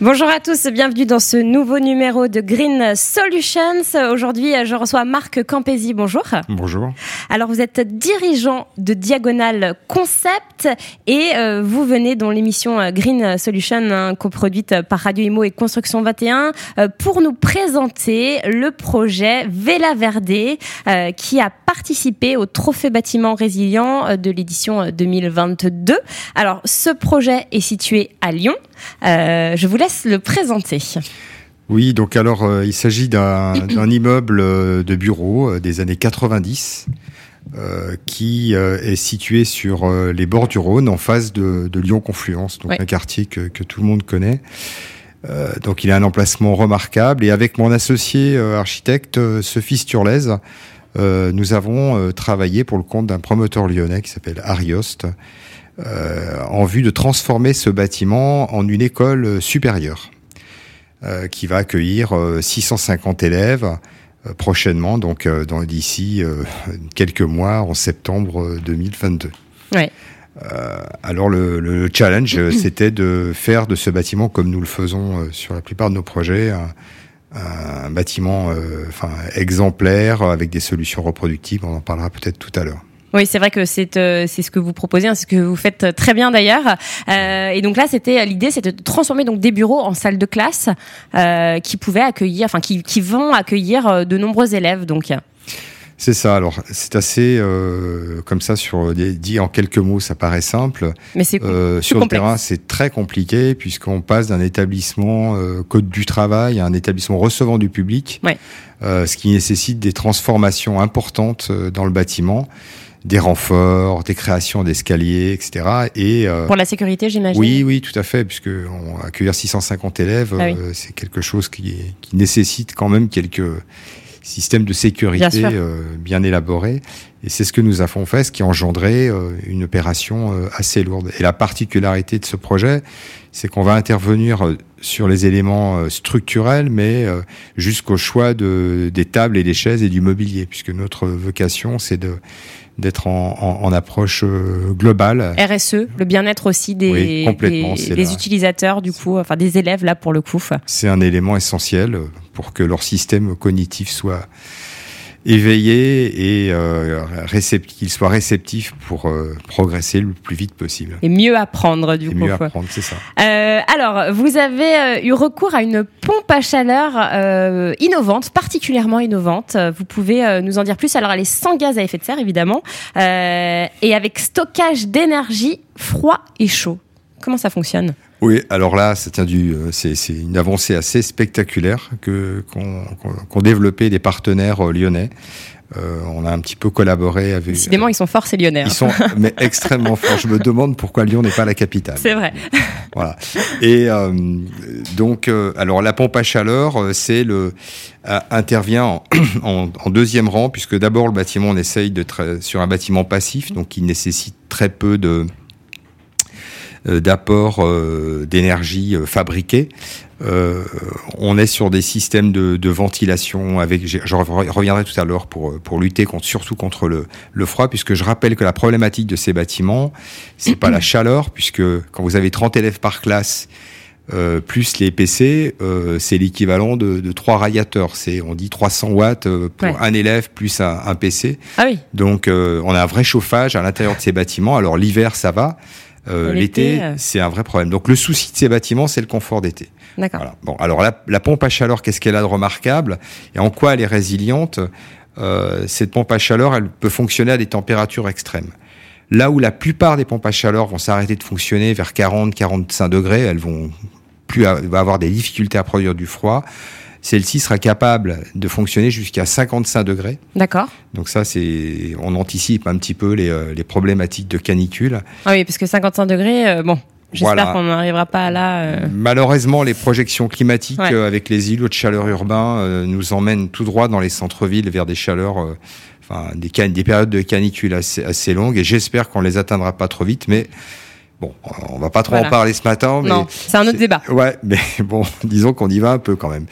Bonjour à tous, bienvenue dans ce nouveau numéro de Green Solutions. Aujourd'hui, je reçois Marc Campesi. Bonjour. Bonjour. Alors, vous êtes dirigeant de Diagonal Concept et euh, vous venez dans l'émission euh, Green Solution hein, coproduite par Radio Imo et Construction 21 euh, pour nous présenter le projet Vela Verde qui a participé au Trophée bâtiment résilient de l'édition 2022. Alors, ce projet est situé à Lyon. Je vous laisse le présenter. Oui, donc alors euh, il s'agit d'un immeuble euh, de bureau euh, des années 90 qui est situé sur les bords du Rhône en face de, Lyon Confluence, donc un quartier que, tout le monde connaît. donc il a un emplacement remarquable et avec mon associé architecte Sophie Sturlez, nous avons travaillé pour le compte d'un promoteur lyonnais qui s'appelle Ariost euh, en vue de transformer ce bâtiment en une école supérieure euh, qui va accueillir 650 euh, élèves prochainement, donc d'ici quelques mois, en septembre 2022. Ouais. alors le, challenge, c'était de faire de ce bâtiment, comme nous le faisons sur la plupart de nos projets, un, bâtiment enfin, exemplaire avec des solutions reproductibles. On en parlera peut-être tout à l'heure. Oui, c'est vrai que c'est euh, c'est ce que vous proposez, hein, c'est ce que vous faites très bien d'ailleurs. Euh, et donc là, c'était l'idée, c'était de transformer donc des bureaux en salles de classe euh, qui pouvaient accueillir, enfin qui, qui vont accueillir euh, de nombreux élèves. Donc. C'est ça. Alors, c'est assez euh, comme ça sur dit en quelques mots, ça paraît simple. Mais c'est euh, sur le terrain, c'est très compliqué puisqu'on passe d'un établissement euh, code du travail à un établissement recevant du public, ouais. ce qui nécessite des transformations importantes dans le bâtiment des renforts, des créations d'escaliers, etc. Et euh, pour la sécurité, j'imagine. Oui, oui, tout à fait, puisque on, accueillir 650 élèves, ah euh, c'est quelque chose qui, qui, nécessite quand même quelques systèmes de sécurité bien, euh, bien élaborés. Et c'est ce que nous avons fait, ce qui a engendré une opération assez lourde. Et la particularité de ce projet, c'est qu'on va intervenir sur les éléments structurels, mais jusqu'au choix de, des tables et des chaises et du mobilier, puisque notre vocation, c'est de d'être en, en, approche euh, globale. RSE, le bien-être aussi des, des, utilisateurs, du coup, enfin des élèves là pour le coup. C'est un élément essentiel pour que leur système cognitif soit éveillé et euh, qu'il soit réceptif pour euh, progresser le plus vite possible. Et mieux apprendre du et coup. Mieux apprendre, c'est ça. Euh, alors, vous avez euh, eu recours à une pompe à chaleur euh, innovante, particulièrement innovante. Vous pouvez nous en dire plus. Alors, elle est sans gaz à effet de serre, évidemment, et avec stockage d'énergie froid et chaud. Comment ça fonctionne? Oui, alors là, euh, c'est, une avancée assez spectaculaire que qu'ont, développé des partenaires euh, lyonnais. Euh, on a un petit peu collaboré avec. Décidément, ils sont forts, ces Lyonnais. Ils sont mais extrêmement forts. Je me demande pourquoi Lyon n'est pas la capitale. C'est vrai. Voilà. Et donc, alors la pompe à chaleur, c'est le intervient en, en, deuxième rang puisque d'abord le bâtiment, on essaye de sur un bâtiment passif, donc qui nécessite très peu de d'apport euh, d'énergie euh, fabriquée. on est sur des systèmes de, de ventilation avec, je reviendrai tout à l'heure pour pour lutter contre, surtout contre le, le froid, puisque je rappelle que la problématique de ces bâtiments, c'est pas la chaleur, puisque quand vous avez 30 élèves par classe, euh, plus les PC, euh, c'est l'équivalent de, de trois radiateurs. C'est on dit 300 watts pour un élève plus un, un PC. Ah oui. Donc on a un vrai chauffage à l'intérieur de ces bâtiments. Alors l'hiver ça va, euh, l'été, euh. c'est un vrai problème. Donc le souci de ces bâtiments, c'est le confort d'été. D'accord. Bon, alors la, la, pompe à chaleur, qu'est-ce qu'elle a de remarquable et en quoi elle est résiliente euh, Cette pompe à chaleur, elle peut fonctionner à des températures extrêmes. Là où la plupart des pompes à chaleur vont s'arrêter de fonctionner vers 40-45 degrés, elles vont plus va avoir des difficultés à produire du froid celle-ci sera capable de fonctionner jusqu'à 55 degrés. D'accord. Donc ça, c'est, on anticipe un petit peu les, euh, les, problématiques de canicule. Ah oui, parce que 55 degrés, euh, bon. J'espère qu'on n'arrivera pas là. Euh. Malheureusement, les projections climatiques avec les îlots de chaleur urbains nous emmènent tout droit dans les centres-villes vers des chaleurs, enfin des, des périodes de canicule assez, assez longues. Et j'espère qu'on les atteindra pas trop vite, mais Bon, on va pas trop en parler ce matin. Mais non, c'est un autre débat. Ouais, mais bon, disons qu'on y va un peu quand même.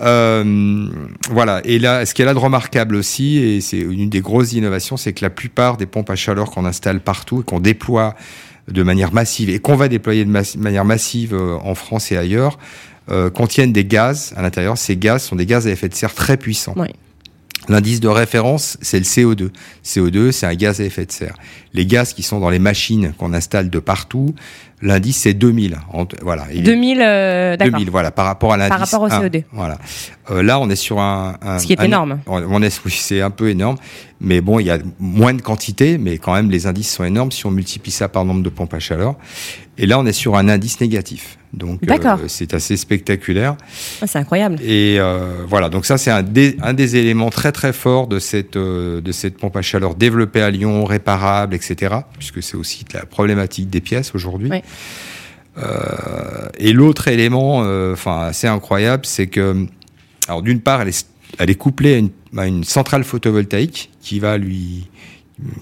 Euh, voilà. Et là, ce qui est là de remarquable aussi, et c'est une des grosses innovations, c'est que la plupart des pompes à chaleur qu'on installe partout et qu'on déploie de manière massive et qu'on va déployer de manière massive euh, en France et ailleurs, euh, contiennent des gaz à l'intérieur. Ces gaz sont des gaz à effet de serre très puissants. L'indice de référence, c'est le CO2. CO2, c'est un gaz à effet de serre. Les gaz qui sont dans les machines qu'on installe de partout, l'indice c'est 2000. Voilà. 2000, euh, 2000, voilà, par rapport à l'indice. Par rapport au CO2. voilà. Euh, là, on est sur un. un Ce qui est énorme. On est, oui, c'est un peu énorme. Mais bon, il y a moins de quantité, mais quand même, les indices sont énormes si on multiplie ça par nombre de pompes à chaleur. Et là, on est sur un indice négatif. Donc, euh, c'est assez spectaculaire. Ah, c'est incroyable. Et euh, voilà, donc ça, c'est un des, un des éléments très très forts de cette, euh, de cette pompe à chaleur développée à Lyon, réparable, etc. Puisque c'est aussi la problématique des pièces aujourd'hui. Oui. Euh, et l'autre élément, euh, enfin assez incroyable, c'est que, alors d'une part, elle est, elle est couplée à une, à une centrale photovoltaïque qui va lui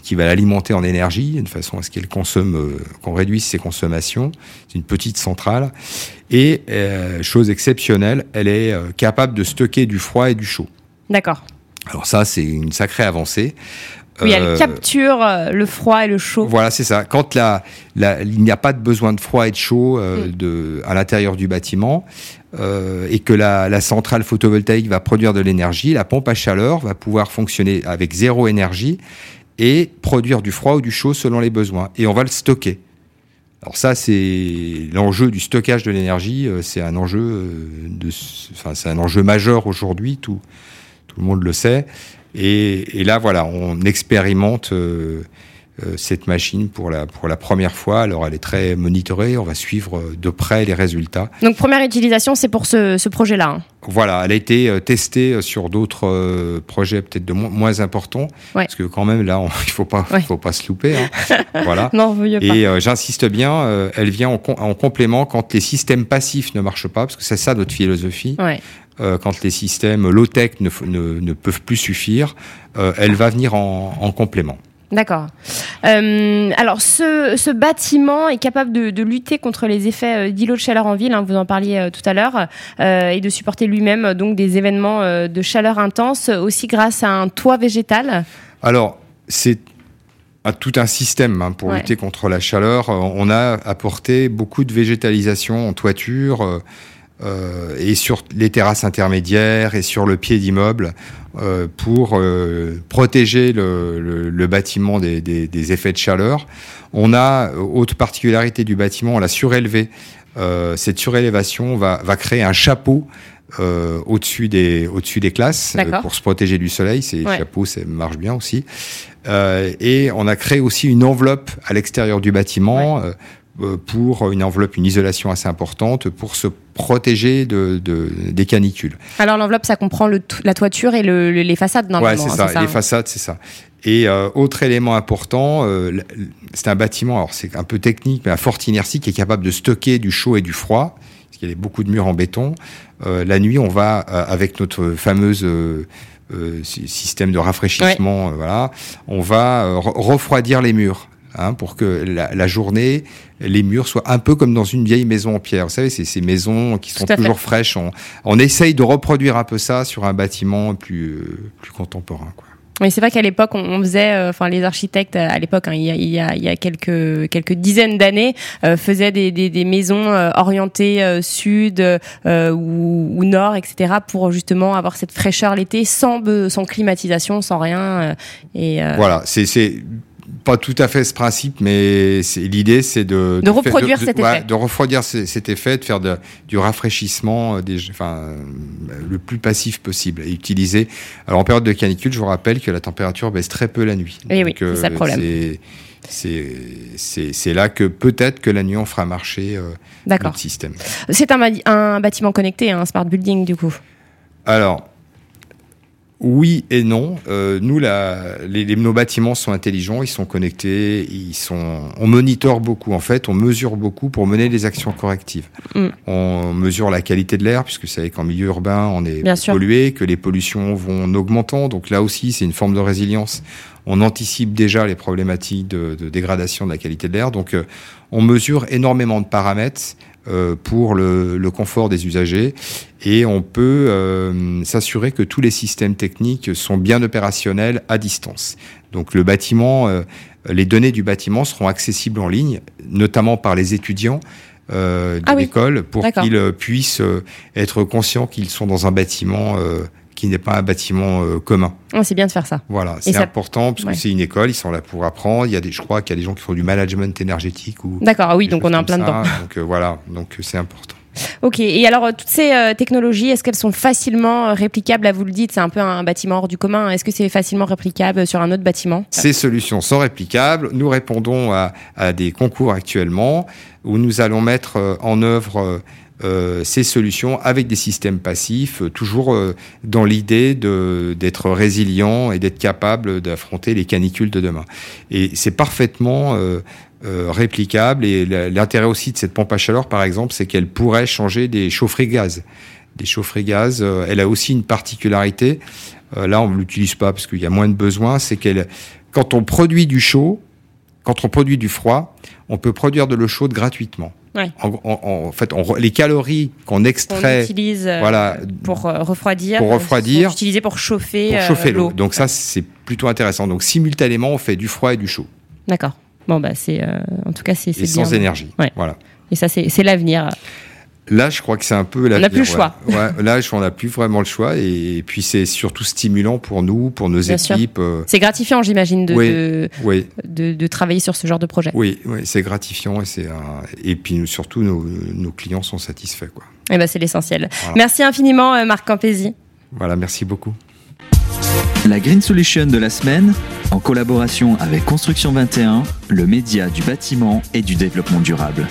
qui va l'alimenter en énergie, de façon à ce qu'elle consomme, euh, qu'on réduise ses consommations. C'est une petite centrale. Et, euh, chose exceptionnelle, elle est capable de stocker du froid et du chaud. D'accord. Alors ça, c'est une sacrée avancée. Oui, elle capture le froid et le chaud. Voilà, c'est ça. Quand la, la il n'y a pas de besoin de froid et de chaud mm. de, à l'intérieur du bâtiment, euh, et que la, la, centrale photovoltaïque va produire de l'énergie, la pompe à chaleur va pouvoir fonctionner avec zéro énergie et produire du froid ou du chaud selon les besoins. Et on va le stocker. Alors ça, c'est l'enjeu du stockage de l'énergie. Euh, c'est un enjeu euh, de, enfin, c'est un enjeu majeur aujourd'hui. Tout le monde le sait. Et, et là, voilà, on expérimente euh, euh, cette machine pour la, pour la première fois. Alors elle est très monitorée, on va suivre euh, de près les résultats. Donc première utilisation, c'est pour ce, ce projet-là hein. Voilà, elle a été testée sur d'autres projets peut-être de moins importants, parce que quand même là, il faut pas, il faut pas se louper. Hein. voilà. non, veuillez pas. Et j'insiste bien, elle vient en, en, complément quand les systèmes passifs ne marchent pas, parce que c'est ça notre philosophie. Ouais. Quand les systèmes low-tech ne, ne, ne, peuvent plus suffire, elle va venir en, en complément. D'accord. Euh, alors, ce, ce, bâtiment est capable de, de, lutter contre les effets euh, d'îlots de chaleur en ville, hein, vous en parliez euh, tout à l'heure, euh, et de supporter lui-même donc des événements euh, de chaleur intense, aussi grâce à un toit végétal. Alors, c'est tout un système hein, pour lutter contre la chaleur. On a apporté beaucoup de végétalisation en toiture euh, et sur les terrasses intermédiaires et sur le pied d'immeuble euh, pour euh, protéger le, le, le bâtiment des, des, des, effets de chaleur. On a, autre particularité du bâtiment, on l'a surélevé. Euh, cette surélévation va, va créer un chapeau euh, au-dessus des au-dessus des classes pour se protéger du soleil. Ces ouais. chapeaux, ça marche bien aussi. Euh, et on a créé aussi une enveloppe à l'extérieur du bâtiment ouais. Euh, pour une enveloppe, une isolation assez importante pour se protéger de, de des canicules. Alors l'enveloppe, ça comprend le, la toiture et le, les façades normalement. Ouais, c'est ça, ça, les hein. façades, c'est ça. Et euh, autre élément important, euh, c'est un bâtiment, alors c'est un peu technique, mais à forte inertie qui est capable de stocker du chaud et du froid, parce qu'il y a beaucoup de murs en béton. Euh, la nuit, on va avec notre fameuse système de rafraîchissement, ouais. voilà, on va refroidir les murs hein, pour que la, la, journée, les murs soient un peu comme dans une vieille maison en pierre. Vous savez, c'est ces maisons qui sont toujours fraîches. On, on, essaye de reproduire un peu ça sur un bâtiment plus, euh, plus contemporain. Quoi. Oui, c'est vrai qu'à l'époque, on, faisait, euh, enfin, les architectes à l'époque, hein, il, y a, il, y a, il y a quelques quelques dizaines d'années, euh, faisaient des, des, des maisons euh, orientées euh, sud euh, ou, ou, nord, etc., pour justement avoir cette fraîcheur l'été, sans sans climatisation, sans rien. et voilà, c'est pas tout à fait ce principe, mais l'idée c'est de, de, de, reproduire de, cet ouais, effet. De refroidir cet effet, de faire du rafraîchissement des, enfin, le plus passif possible et utiliser. Alors en période de canicule, je vous rappelle que la température baisse très peu la nuit. Et Donc, oui, c'est ça le problème. C'est là que peut-être que la nuit on fera marcher euh, notre système. C'est un, un, bâtiment connecté, un smart building du coup. Alors, oui et non. Euh, nous, la, les, les, nos bâtiments sont intelligents, ils sont connectés, ils sont. On monitore beaucoup en fait, on mesure beaucoup pour mener des actions correctives. Mm. On mesure la qualité de l'air puisque vous savez qu'en milieu urbain on est pollué, que les pollutions vont en augmentant. Donc là aussi, c'est une forme de résilience. On anticipe déjà les problématiques de, de dégradation de la qualité de l'air. Donc euh, on mesure énormément de paramètres pour le, le, confort des usagers et on peut euh, s'assurer que tous les systèmes techniques sont bien opérationnels à distance. Donc le bâtiment, euh, les données du bâtiment seront accessibles en ligne, notamment par les étudiants. Euh, de ah l'école pour qu'ils puissent être conscients qu'ils sont dans un bâtiment qui n'est pas un bâtiment euh, commun. Oh, c'est bien de faire ça. Voilà, c'est important parce que c'est une école, ils sont là pour apprendre. Il y a des, je crois qu'il y a des gens qui font du management énergétique ou. D'accord, ah oui, donc on est en plein dedans. Donc euh, voilà, donc euh, c'est important. Ok, et alors toutes ces technologies, est-ce qu'elles sont facilement réplicables? Là, vous le dites, c'est un peu un bâtiment hors du commun. Est-ce que c'est facilement réplicable sur un autre bâtiment? Ces solutions sont réplicables. Nous répondons à, à, des concours actuellement où nous allons mettre en œuvre euh, ces solutions avec des systèmes passifs, euh, toujours euh, dans l'idée d'être résilient et d'être capable d'affronter les canicules de demain. Et c'est parfaitement réplicable. Et l'intérêt aussi de cette pompe à chaleur, par exemple, c'est qu'elle pourrait changer des chaufferies gaz. Des chaufferies gaz, elle a aussi une particularité. là, on ne l'utilise pas parce qu'il y a moins de besoin. C'est qu'elle, quand on produit du chaud, quand on produit du froid, on peut produire de l'eau chaude gratuitement. En, fait, les calories qu'on extrait, utilise euh, voilà, pour euh, refroidir, pour refroidir, utilisées pour chauffer, pour chauffer euh, l'eau. Donc ça, c'est plutôt intéressant. Donc simultanément, on fait du froid et du chaud. D'accord. Bon bah c'est, en tout cas c'est, et sans énergie. Voilà. Et ça c'est l'avenir. Là, je crois que c'est un peu la. On n'a plus le choix. Ouais. Là, on n'a plus vraiment le choix. Et, puis, c'est surtout stimulant pour nous, pour nos équipes. Euh. C'est gratifiant, j'imagine, de, de, de, travailler sur ce genre de projet. Oui, oui c'est gratifiant. Et, c'est et puis, surtout, nos, nos, clients sont satisfaits. Quoi. Et eh ben, c'est l'essentiel. Merci infiniment, euh, Marc Campesi. Voilà, merci beaucoup. La Green Solution de la semaine, en collaboration avec Construction 21, le média du bâtiment et du développement durable.